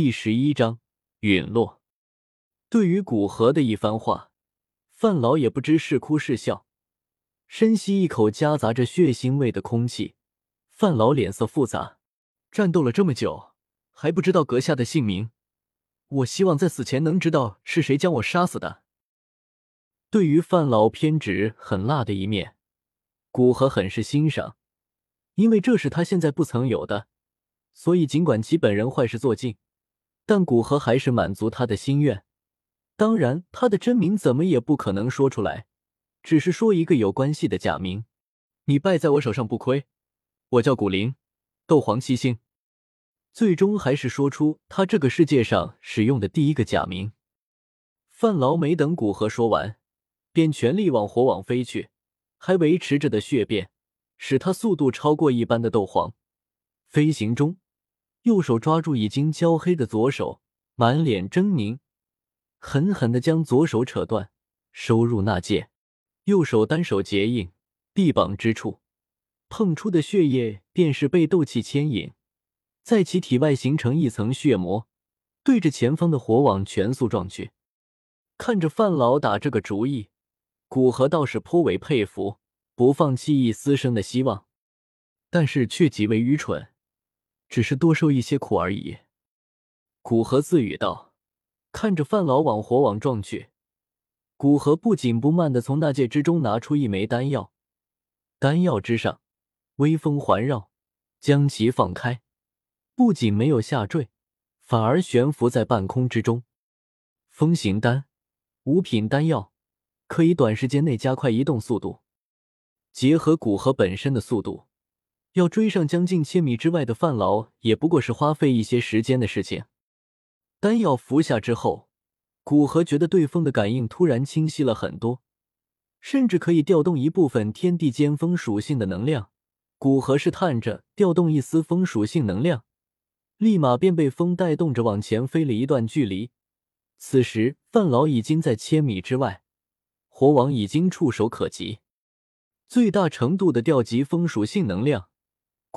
第十一章陨落。对于古河的一番话，范老也不知是哭是笑。深吸一口夹杂着血腥味的空气，范老脸色复杂。战斗了这么久，还不知道阁下的姓名。我希望在死前能知道是谁将我杀死的。对于范老偏执狠辣的一面，古河很是欣赏，因为这是他现在不曾有的。所以，尽管其本人坏事做尽。但古河还是满足他的心愿，当然，他的真名怎么也不可能说出来，只是说一个有关系的假名。你败在我手上不亏，我叫古灵，斗皇七星。最终还是说出他这个世界上使用的第一个假名。范劳没等古河说完，便全力往火网飞去，还维持着的血变，使他速度超过一般的斗皇。飞行中。右手抓住已经焦黑的左手，满脸狰狞，狠狠的将左手扯断，收入纳戒。右手单手结印，臂膀之处碰出的血液便是被斗气牵引，在其体外形成一层血膜，对着前方的火网全速撞去。看着范老打这个主意，古河倒是颇为佩服，不放弃一丝生的希望，但是却极为愚蠢。只是多受一些苦而已，古河自语道。看着范老往火网撞去，古河不紧不慢的从纳戒之中拿出一枚丹药，丹药之上微风环绕，将其放开，不仅没有下坠，反而悬浮在半空之中。风行丹，五品丹药，可以短时间内加快移动速度，结合古河本身的速度。要追上将近千米之外的范劳，也不过是花费一些时间的事情。丹药服下之后，古河觉得对风的感应突然清晰了很多，甚至可以调动一部分天地间风属性的能量。古河试探着调动一丝风属性能量，立马便被风带动着往前飞了一段距离。此时，范劳已经在千米之外，火网已经触手可及，最大程度的调集风属性能量。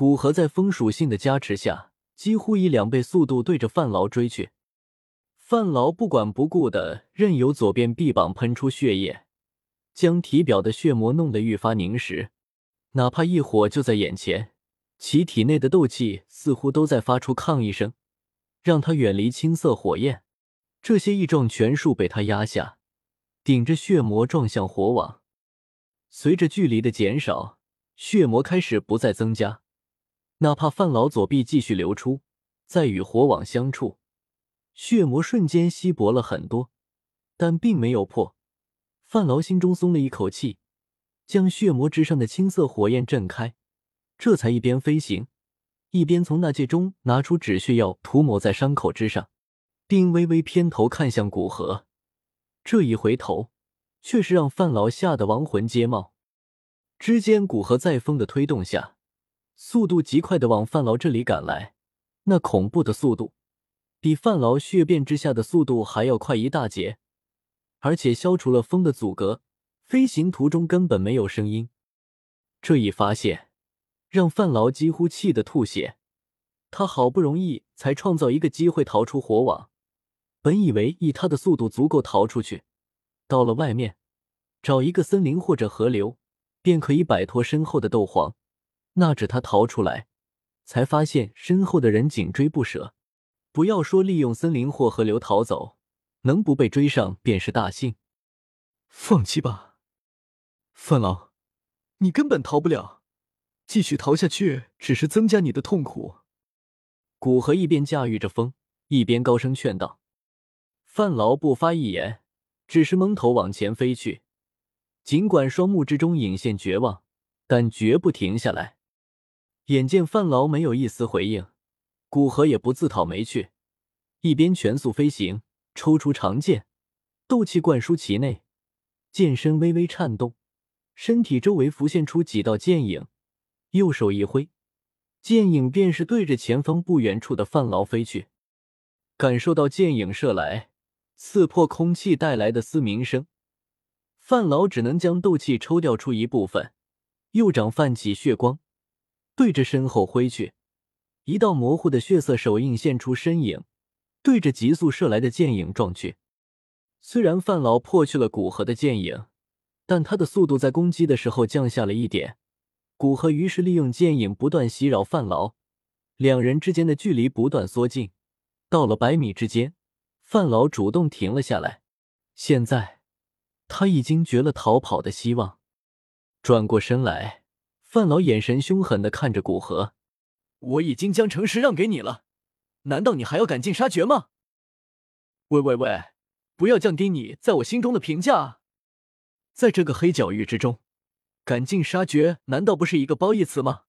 古河在风属性的加持下，几乎以两倍速度对着范劳追去。范劳不管不顾的任由左边臂膀喷出血液，将体表的血膜弄得愈发凝实。哪怕一火就在眼前，其体内的斗气似乎都在发出抗议声，让他远离青色火焰。这些异状全数被他压下，顶着血膜撞向火网。随着距离的减少，血膜开始不再增加。哪怕范老左臂继续流出，在与火网相触，血魔瞬间稀薄了很多，但并没有破。范劳心中松了一口气，将血魔之上的青色火焰震开，这才一边飞行，一边从纳戒中拿出止血药涂抹在伤口之上，并微微偏头看向古河。这一回头，却是让范劳吓得亡魂皆冒。之间，古河在风的推动下。速度极快的往范劳这里赶来，那恐怖的速度，比范劳血变之下的速度还要快一大截，而且消除了风的阻隔，飞行途中根本没有声音。这一发现让范劳几乎气得吐血。他好不容易才创造一个机会逃出火网，本以为以他的速度足够逃出去，到了外面找一个森林或者河流，便可以摆脱身后的斗皇。那指他逃出来，才发现身后的人紧追不舍。不要说利用森林或河流逃走，能不被追上便是大幸。放弃吧，范老，你根本逃不了，继续逃下去只是增加你的痛苦。古河一边驾驭着风，一边高声劝道。范劳不发一言，只是蒙头往前飞去。尽管双目之中隐现绝望，但绝不停下来。眼见范劳没有一丝回应，古河也不自讨没趣，一边全速飞行，抽出长剑，斗气灌输其内，剑身微微颤动，身体周围浮现出几道剑影，右手一挥，剑影便是对着前方不远处的范劳飞去。感受到剑影射来，刺破空气带来的嘶鸣声，范劳只能将斗气抽调出一部分，右掌泛起血光。对着身后挥去，一道模糊的血色手印现出身影，对着急速射来的剑影撞去。虽然范老破去了古河的剑影，但他的速度在攻击的时候降下了一点。古河于是利用剑影不断袭扰范老，两人之间的距离不断缩近，到了百米之间，范老主动停了下来。现在他已经绝了逃跑的希望。转过身来，范老眼神凶狠的看着古河：“我已经将城池让给你了，难道你还要赶尽杀绝吗？”喂喂喂！不要降低你在我心中的评价啊！在这个黑角域之中，赶尽杀绝难道不是一个褒义词吗？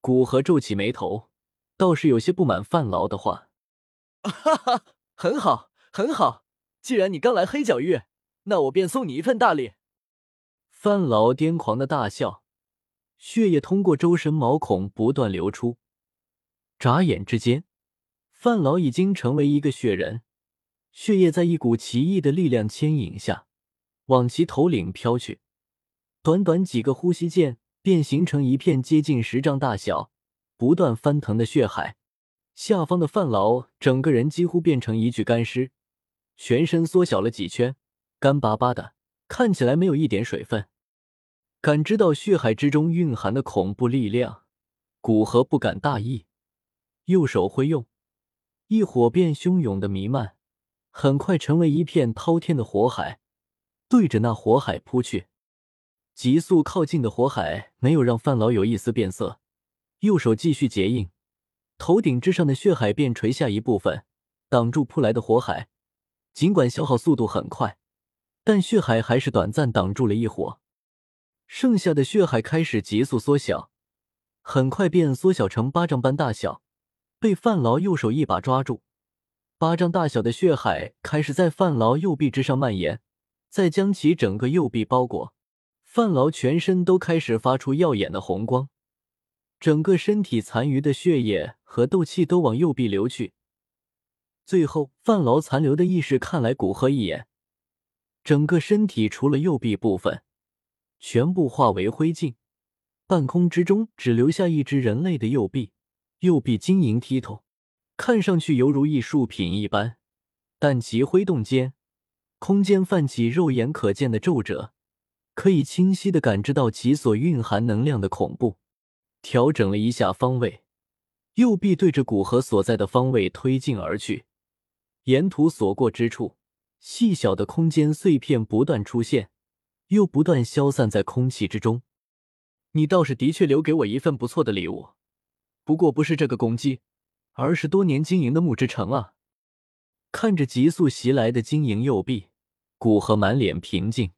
古河皱起眉头，倒是有些不满范劳的话。哈哈，很好，很好。既然你刚来黑角域，那我便送你一份大礼。范劳癫狂的大笑，血液通过周身毛孔不断流出。眨眼之间，范劳已经成为一个血人。血液在一股奇异的力量牵引下，往其头顶飘去。短短几个呼吸间，便形成一片接近十丈大小、不断翻腾的血海。下方的范劳整个人几乎变成一具干尸，全身缩小了几圈，干巴巴的，看起来没有一点水分。感知到血海之中蕴含的恐怖力量，古河不敢大意，右手挥用，一火便汹涌的弥漫。很快成为一片滔天的火海，对着那火海扑去。急速靠近的火海没有让范老有一丝变色，右手继续结印，头顶之上的血海便垂下一部分，挡住扑来的火海。尽管消耗速度很快，但血海还是短暂挡住了一火。剩下的血海开始急速缩小，很快便缩小成巴掌般大小，被范老右手一把抓住。巴掌大小的血海开始在范劳右臂之上蔓延，再将其整个右臂包裹。范劳全身都开始发出耀眼的红光，整个身体残余的血液和斗气都往右臂流去。最后，范劳残留的意识看来古河一眼，整个身体除了右臂部分，全部化为灰烬。半空之中只留下一只人类的右臂，右臂晶莹剔透。看上去犹如艺术品一般，但其挥动间，空间泛起肉眼可见的皱褶，可以清晰的感知到其所蕴含能量的恐怖。调整了一下方位，右臂对着古河所在的方位推进而去。沿途所过之处，细小的空间碎片不断出现，又不断消散在空气之中。你倒是的确留给我一份不错的礼物，不过不是这个攻击。而是多年经营的木之城啊！看着急速袭来的晶莹右臂，古河满脸平静。